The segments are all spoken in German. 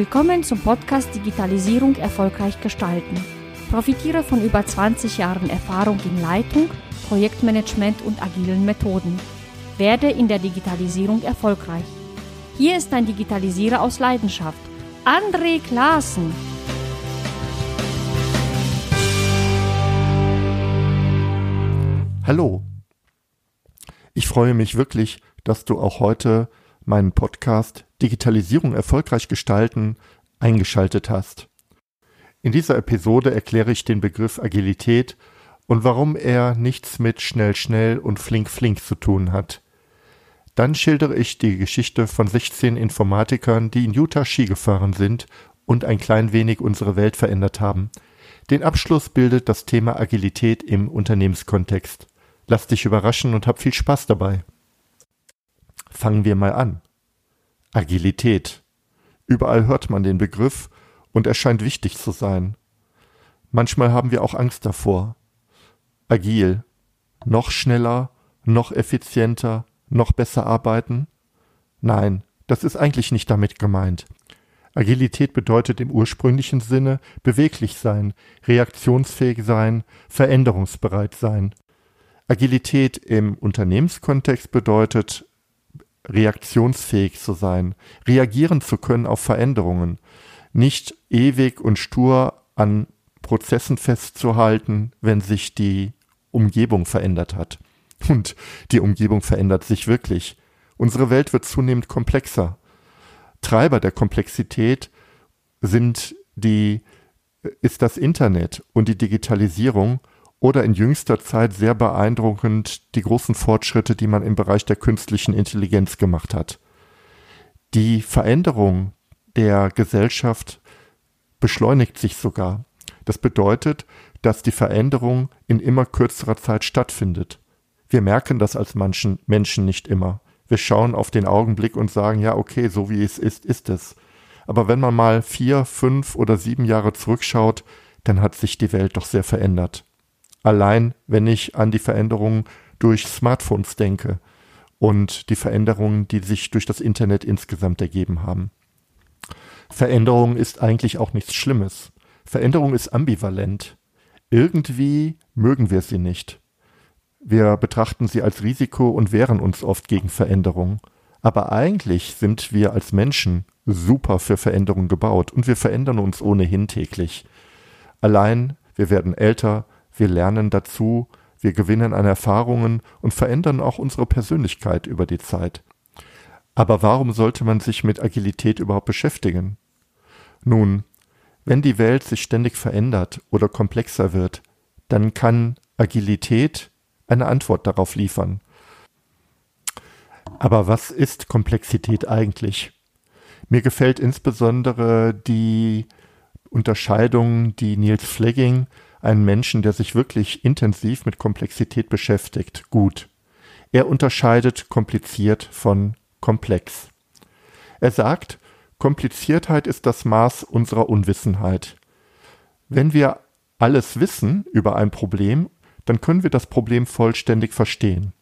Willkommen zum Podcast Digitalisierung erfolgreich gestalten. Profitiere von über 20 Jahren Erfahrung in Leitung, Projektmanagement und agilen Methoden. Werde in der Digitalisierung erfolgreich. Hier ist ein Digitalisierer aus Leidenschaft, André Klaassen. Hallo. Ich freue mich wirklich, dass du auch heute meinen Podcast Digitalisierung erfolgreich gestalten eingeschaltet hast. In dieser Episode erkläre ich den Begriff Agilität und warum er nichts mit schnell schnell und flink flink zu tun hat. Dann schildere ich die Geschichte von 16 Informatikern, die in Utah Ski gefahren sind und ein klein wenig unsere Welt verändert haben. Den Abschluss bildet das Thema Agilität im Unternehmenskontext. Lass dich überraschen und hab viel Spaß dabei. Fangen wir mal an. Agilität. Überall hört man den Begriff und er scheint wichtig zu sein. Manchmal haben wir auch Angst davor. Agil. Noch schneller, noch effizienter, noch besser arbeiten? Nein, das ist eigentlich nicht damit gemeint. Agilität bedeutet im ursprünglichen Sinne beweglich sein, reaktionsfähig sein, veränderungsbereit sein. Agilität im Unternehmenskontext bedeutet reaktionsfähig zu sein, reagieren zu können auf Veränderungen, nicht ewig und stur an Prozessen festzuhalten, wenn sich die Umgebung verändert hat. Und die Umgebung verändert sich wirklich. Unsere Welt wird zunehmend komplexer. Treiber der Komplexität sind die, ist das Internet und die Digitalisierung oder in jüngster Zeit sehr beeindruckend die großen Fortschritte, die man im Bereich der künstlichen Intelligenz gemacht hat. Die Veränderung der Gesellschaft beschleunigt sich sogar. Das bedeutet, dass die Veränderung in immer kürzerer Zeit stattfindet. Wir merken das als manchen Menschen nicht immer. Wir schauen auf den Augenblick und sagen, ja, okay, so wie es ist, ist es. Aber wenn man mal vier, fünf oder sieben Jahre zurückschaut, dann hat sich die Welt doch sehr verändert. Allein wenn ich an die Veränderungen durch Smartphones denke und die Veränderungen, die sich durch das Internet insgesamt ergeben haben. Veränderung ist eigentlich auch nichts Schlimmes. Veränderung ist ambivalent. Irgendwie mögen wir sie nicht. Wir betrachten sie als Risiko und wehren uns oft gegen Veränderung. Aber eigentlich sind wir als Menschen super für Veränderung gebaut und wir verändern uns ohnehin täglich. Allein wir werden älter, wir lernen dazu, wir gewinnen an Erfahrungen und verändern auch unsere Persönlichkeit über die Zeit. Aber warum sollte man sich mit Agilität überhaupt beschäftigen? Nun, wenn die Welt sich ständig verändert oder komplexer wird, dann kann Agilität eine Antwort darauf liefern. Aber was ist Komplexität eigentlich? Mir gefällt insbesondere die Unterscheidung, die Niels Flegging einen Menschen, der sich wirklich intensiv mit Komplexität beschäftigt, gut. Er unterscheidet kompliziert von komplex. Er sagt, Kompliziertheit ist das Maß unserer Unwissenheit. Wenn wir alles wissen über ein Problem, dann können wir das Problem vollständig verstehen.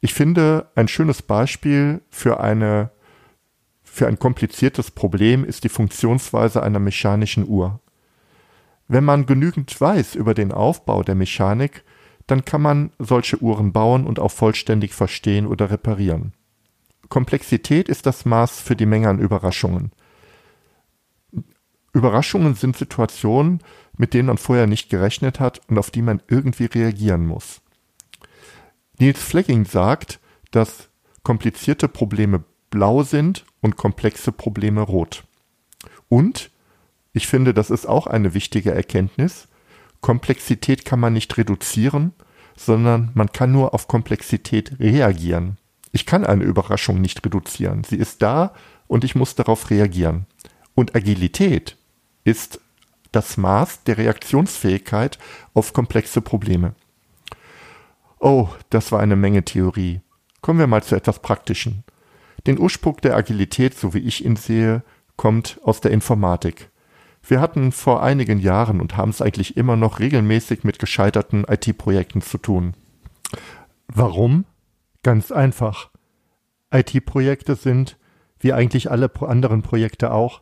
Ich finde, ein schönes Beispiel für eine für ein kompliziertes Problem ist die Funktionsweise einer mechanischen Uhr. Wenn man genügend weiß über den Aufbau der Mechanik, dann kann man solche Uhren bauen und auch vollständig verstehen oder reparieren. Komplexität ist das Maß für die Menge an Überraschungen. Überraschungen sind Situationen, mit denen man vorher nicht gerechnet hat und auf die man irgendwie reagieren muss. Niels Flecking sagt, dass komplizierte Probleme blau sind und komplexe Probleme rot. Und ich finde, das ist auch eine wichtige Erkenntnis. Komplexität kann man nicht reduzieren, sondern man kann nur auf Komplexität reagieren. Ich kann eine Überraschung nicht reduzieren. Sie ist da und ich muss darauf reagieren. Und Agilität ist das Maß der Reaktionsfähigkeit auf komplexe Probleme. Oh, das war eine Menge Theorie. Kommen wir mal zu etwas Praktischen. Den Ursprung der Agilität, so wie ich ihn sehe, kommt aus der Informatik. Wir hatten vor einigen Jahren und haben es eigentlich immer noch regelmäßig mit gescheiterten IT-Projekten zu tun. Warum? Ganz einfach. IT-Projekte sind, wie eigentlich alle anderen Projekte auch,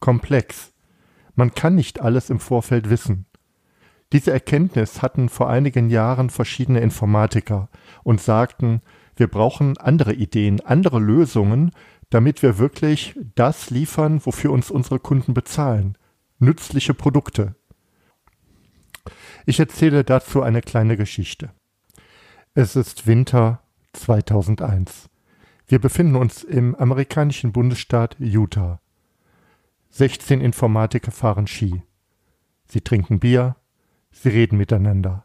komplex. Man kann nicht alles im Vorfeld wissen. Diese Erkenntnis hatten vor einigen Jahren verschiedene Informatiker und sagten, wir brauchen andere Ideen, andere Lösungen, damit wir wirklich das liefern, wofür uns unsere Kunden bezahlen. Nützliche Produkte. Ich erzähle dazu eine kleine Geschichte. Es ist Winter 2001. Wir befinden uns im amerikanischen Bundesstaat Utah. 16 Informatiker fahren Ski. Sie trinken Bier, Sie reden miteinander.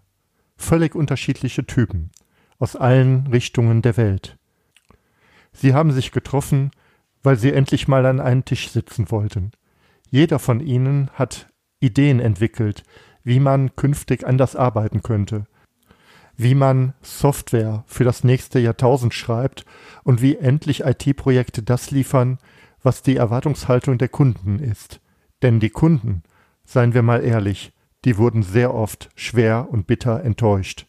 Völlig unterschiedliche Typen aus allen Richtungen der Welt. Sie haben sich getroffen, weil sie endlich mal an einen Tisch sitzen wollten. Jeder von ihnen hat Ideen entwickelt, wie man künftig anders arbeiten könnte, wie man Software für das nächste Jahrtausend schreibt und wie endlich IT-Projekte das liefern, was die Erwartungshaltung der Kunden ist. Denn die Kunden, seien wir mal ehrlich, die wurden sehr oft schwer und bitter enttäuscht.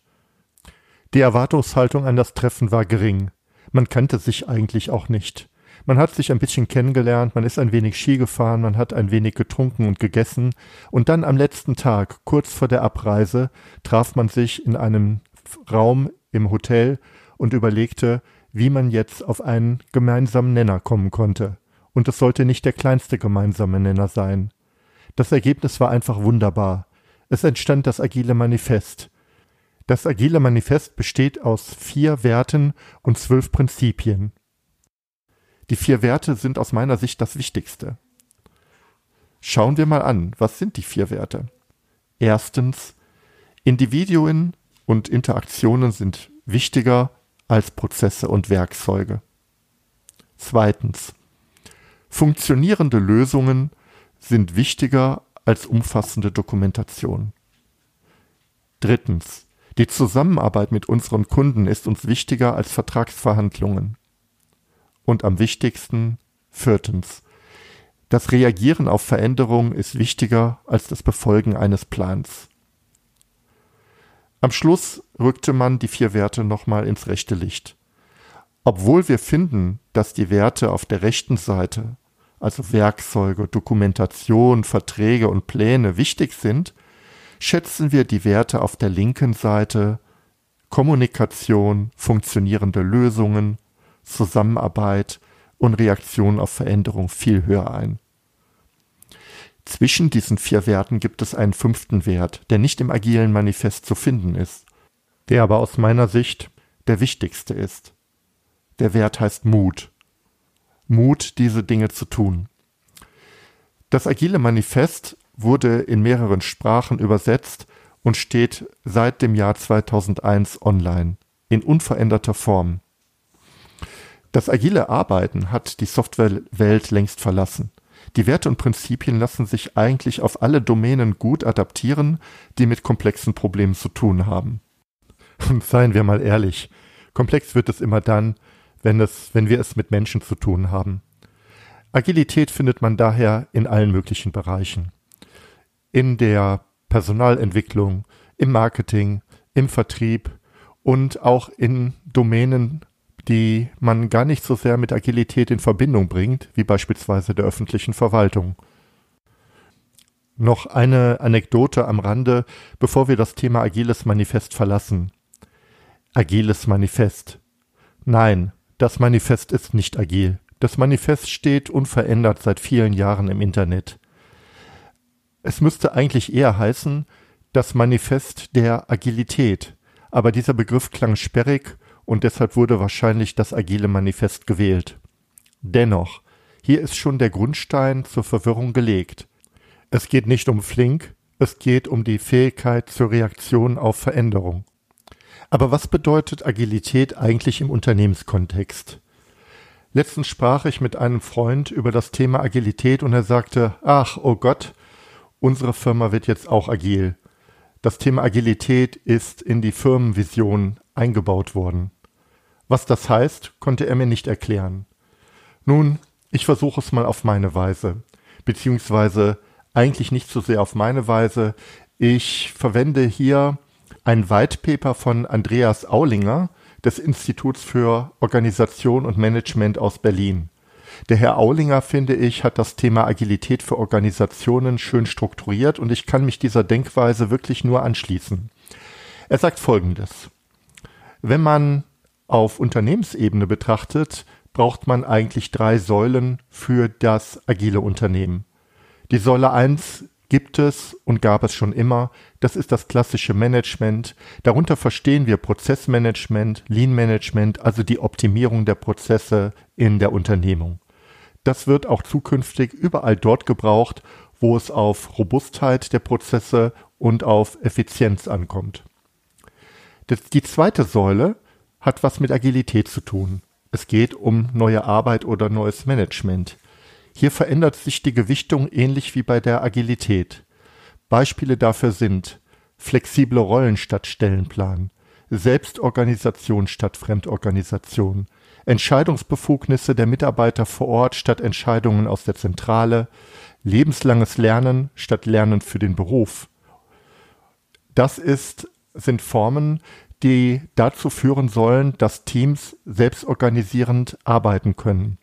Die Erwartungshaltung an das Treffen war gering. Man kannte sich eigentlich auch nicht. Man hat sich ein bisschen kennengelernt, man ist ein wenig Ski gefahren, man hat ein wenig getrunken und gegessen, und dann am letzten Tag, kurz vor der Abreise, traf man sich in einem Raum im Hotel und überlegte, wie man jetzt auf einen gemeinsamen Nenner kommen konnte. Und es sollte nicht der kleinste gemeinsame Nenner sein. Das Ergebnis war einfach wunderbar. Es entstand das Agile Manifest. Das Agile Manifest besteht aus vier Werten und zwölf Prinzipien. Die vier Werte sind aus meiner Sicht das Wichtigste. Schauen wir mal an, was sind die vier Werte? Erstens, Individuen und Interaktionen sind wichtiger als Prozesse und Werkzeuge. Zweitens, funktionierende Lösungen sind wichtiger als umfassende Dokumentation. Drittens. Die Zusammenarbeit mit unseren Kunden ist uns wichtiger als Vertragsverhandlungen. Und am wichtigsten, viertens. Das Reagieren auf Veränderungen ist wichtiger als das Befolgen eines Plans. Am Schluss rückte man die vier Werte nochmal ins rechte Licht. Obwohl wir finden, dass die Werte auf der rechten Seite also Werkzeuge, Dokumentation, Verträge und Pläne wichtig sind, schätzen wir die Werte auf der linken Seite Kommunikation, funktionierende Lösungen, Zusammenarbeit und Reaktion auf Veränderung viel höher ein. Zwischen diesen vier Werten gibt es einen fünften Wert, der nicht im agilen Manifest zu finden ist, der aber aus meiner Sicht der wichtigste ist. Der Wert heißt Mut. Mut, diese Dinge zu tun. Das Agile Manifest wurde in mehreren Sprachen übersetzt und steht seit dem Jahr 2001 online in unveränderter Form. Das agile Arbeiten hat die Softwarewelt längst verlassen. Die Werte und Prinzipien lassen sich eigentlich auf alle Domänen gut adaptieren, die mit komplexen Problemen zu tun haben. Und seien wir mal ehrlich, komplex wird es immer dann, wenn, es, wenn wir es mit Menschen zu tun haben. Agilität findet man daher in allen möglichen Bereichen. In der Personalentwicklung, im Marketing, im Vertrieb und auch in Domänen, die man gar nicht so sehr mit Agilität in Verbindung bringt, wie beispielsweise der öffentlichen Verwaltung. Noch eine Anekdote am Rande, bevor wir das Thema Agiles Manifest verlassen. Agiles Manifest. Nein, das Manifest ist nicht agil. Das Manifest steht unverändert seit vielen Jahren im Internet. Es müsste eigentlich eher heißen, das Manifest der Agilität, aber dieser Begriff klang sperrig und deshalb wurde wahrscheinlich das agile Manifest gewählt. Dennoch, hier ist schon der Grundstein zur Verwirrung gelegt. Es geht nicht um Flink, es geht um die Fähigkeit zur Reaktion auf Veränderung. Aber was bedeutet Agilität eigentlich im Unternehmenskontext? Letztens sprach ich mit einem Freund über das Thema Agilität und er sagte, ach, oh Gott, unsere Firma wird jetzt auch agil. Das Thema Agilität ist in die Firmenvision eingebaut worden. Was das heißt, konnte er mir nicht erklären. Nun, ich versuche es mal auf meine Weise, beziehungsweise eigentlich nicht so sehr auf meine Weise. Ich verwende hier ein White Paper von Andreas Aulinger des Instituts für Organisation und Management aus Berlin. Der Herr Aulinger, finde ich, hat das Thema Agilität für Organisationen schön strukturiert und ich kann mich dieser Denkweise wirklich nur anschließen. Er sagt Folgendes. Wenn man auf Unternehmensebene betrachtet, braucht man eigentlich drei Säulen für das agile Unternehmen. Die Säule 1 gibt es und gab es schon immer. Das ist das klassische Management. Darunter verstehen wir Prozessmanagement, Lean Management, also die Optimierung der Prozesse in der Unternehmung. Das wird auch zukünftig überall dort gebraucht, wo es auf Robustheit der Prozesse und auf Effizienz ankommt. die zweite Säule hat was mit Agilität zu tun. Es geht um neue Arbeit oder neues Management. Hier verändert sich die Gewichtung ähnlich wie bei der Agilität. Beispiele dafür sind flexible Rollen statt Stellenplan, Selbstorganisation statt Fremdorganisation, Entscheidungsbefugnisse der Mitarbeiter vor Ort statt Entscheidungen aus der Zentrale, lebenslanges Lernen statt Lernen für den Beruf. Das ist, sind Formen, die dazu führen sollen, dass Teams selbstorganisierend arbeiten können.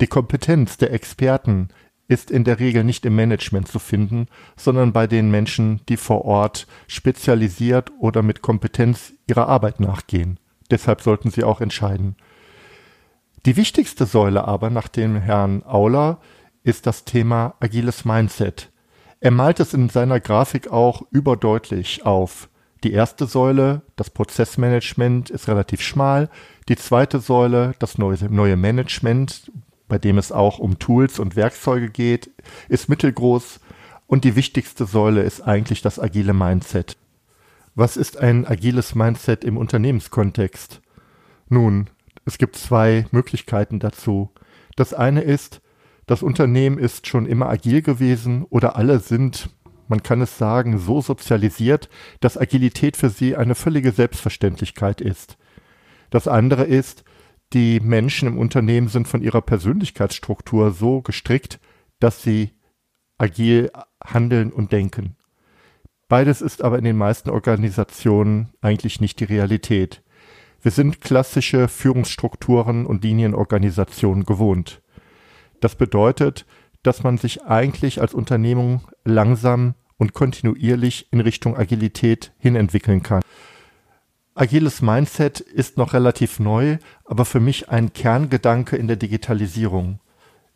Die Kompetenz der Experten ist in der Regel nicht im Management zu finden, sondern bei den Menschen, die vor Ort spezialisiert oder mit Kompetenz ihrer Arbeit nachgehen. Deshalb sollten sie auch entscheiden. Die wichtigste Säule aber nach dem Herrn Auler ist das Thema agiles Mindset. Er malt es in seiner Grafik auch überdeutlich auf. Die erste Säule, das Prozessmanagement, ist relativ schmal. Die zweite Säule, das neue, neue Management, bei dem es auch um Tools und Werkzeuge geht, ist mittelgroß und die wichtigste Säule ist eigentlich das agile Mindset. Was ist ein agiles Mindset im Unternehmenskontext? Nun, es gibt zwei Möglichkeiten dazu. Das eine ist, das Unternehmen ist schon immer agil gewesen oder alle sind, man kann es sagen, so sozialisiert, dass Agilität für sie eine völlige Selbstverständlichkeit ist. Das andere ist, die Menschen im Unternehmen sind von ihrer Persönlichkeitsstruktur so gestrickt, dass sie agil handeln und denken. Beides ist aber in den meisten Organisationen eigentlich nicht die Realität. Wir sind klassische Führungsstrukturen und Linienorganisationen gewohnt. Das bedeutet, dass man sich eigentlich als Unternehmung langsam und kontinuierlich in Richtung Agilität hinentwickeln kann. Agiles Mindset ist noch relativ neu, aber für mich ein Kerngedanke in der Digitalisierung.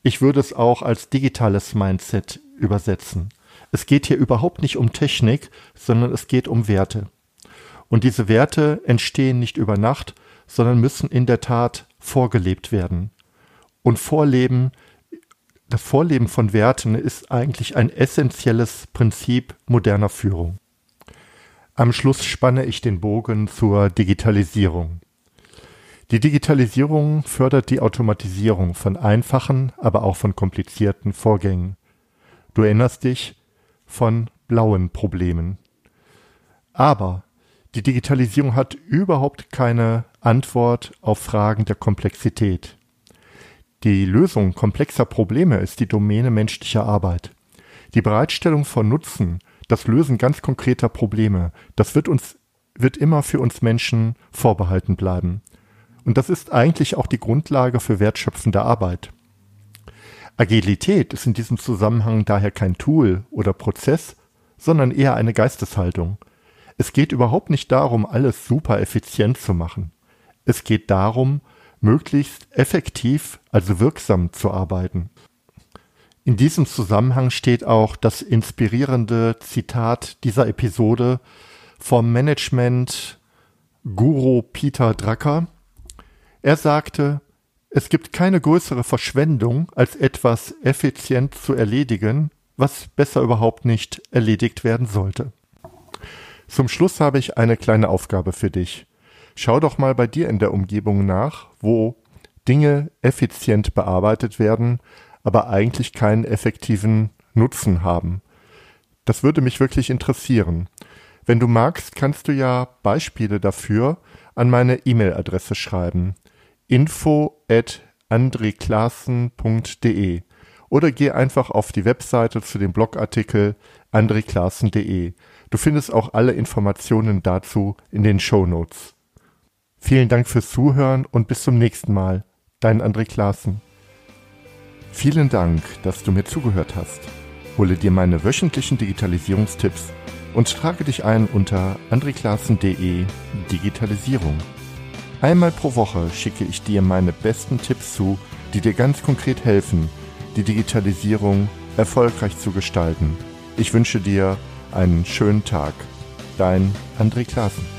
Ich würde es auch als digitales Mindset übersetzen. Es geht hier überhaupt nicht um Technik, sondern es geht um Werte. Und diese Werte entstehen nicht über Nacht, sondern müssen in der Tat vorgelebt werden. Und Vorleben, das Vorleben von Werten ist eigentlich ein essentielles Prinzip moderner Führung. Am Schluss spanne ich den Bogen zur Digitalisierung. Die Digitalisierung fördert die Automatisierung von einfachen, aber auch von komplizierten Vorgängen. Du erinnerst dich von blauen Problemen. Aber die Digitalisierung hat überhaupt keine Antwort auf Fragen der Komplexität. Die Lösung komplexer Probleme ist die Domäne menschlicher Arbeit. Die Bereitstellung von Nutzen das Lösen ganz konkreter Probleme, das wird uns, wird immer für uns Menschen vorbehalten bleiben. Und das ist eigentlich auch die Grundlage für wertschöpfende Arbeit. Agilität ist in diesem Zusammenhang daher kein Tool oder Prozess, sondern eher eine Geisteshaltung. Es geht überhaupt nicht darum, alles super effizient zu machen. Es geht darum, möglichst effektiv, also wirksam zu arbeiten. In diesem Zusammenhang steht auch das inspirierende Zitat dieser Episode vom Management Guru Peter Drucker. Er sagte, es gibt keine größere Verschwendung, als etwas effizient zu erledigen, was besser überhaupt nicht erledigt werden sollte. Zum Schluss habe ich eine kleine Aufgabe für dich. Schau doch mal bei dir in der Umgebung nach, wo Dinge effizient bearbeitet werden, aber eigentlich keinen effektiven Nutzen haben. Das würde mich wirklich interessieren. Wenn du magst, kannst du ja Beispiele dafür an meine E-Mail-Adresse schreiben. info at andreklassen.de oder geh einfach auf die Webseite zu dem Blogartikel andreklassen.de. Du findest auch alle Informationen dazu in den Show Notes. Vielen Dank fürs Zuhören und bis zum nächsten Mal. Dein André Klaassen. Vielen Dank, dass du mir zugehört hast. Hole dir meine wöchentlichen Digitalisierungstipps und trage dich ein unter andreklassen.de Digitalisierung. Einmal pro Woche schicke ich dir meine besten Tipps zu, die dir ganz konkret helfen, die Digitalisierung erfolgreich zu gestalten. Ich wünsche dir einen schönen Tag. Dein André Klaassen.